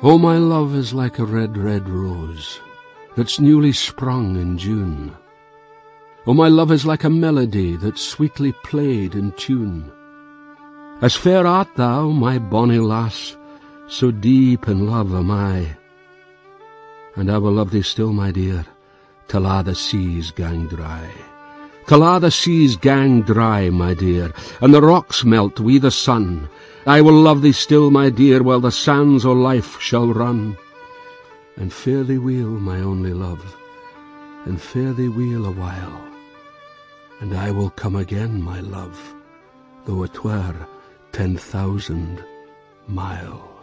Oh, my love is like a red, red rose That's newly sprung in June. Oh, my love is like a melody That's sweetly played in tune. As fair art thou, my bonny lass, So deep in love am I, And I will love thee still, my dear, Till a' the seas gang dry. Till a' the seas gang dry, my dear, And the rocks melt wi' the sun, I will love thee still, my dear, While the sands o' life shall run. And fare thee weel, my only love, And fare thee weel a while, And I will come again, my love, Though it were ten thousand mile.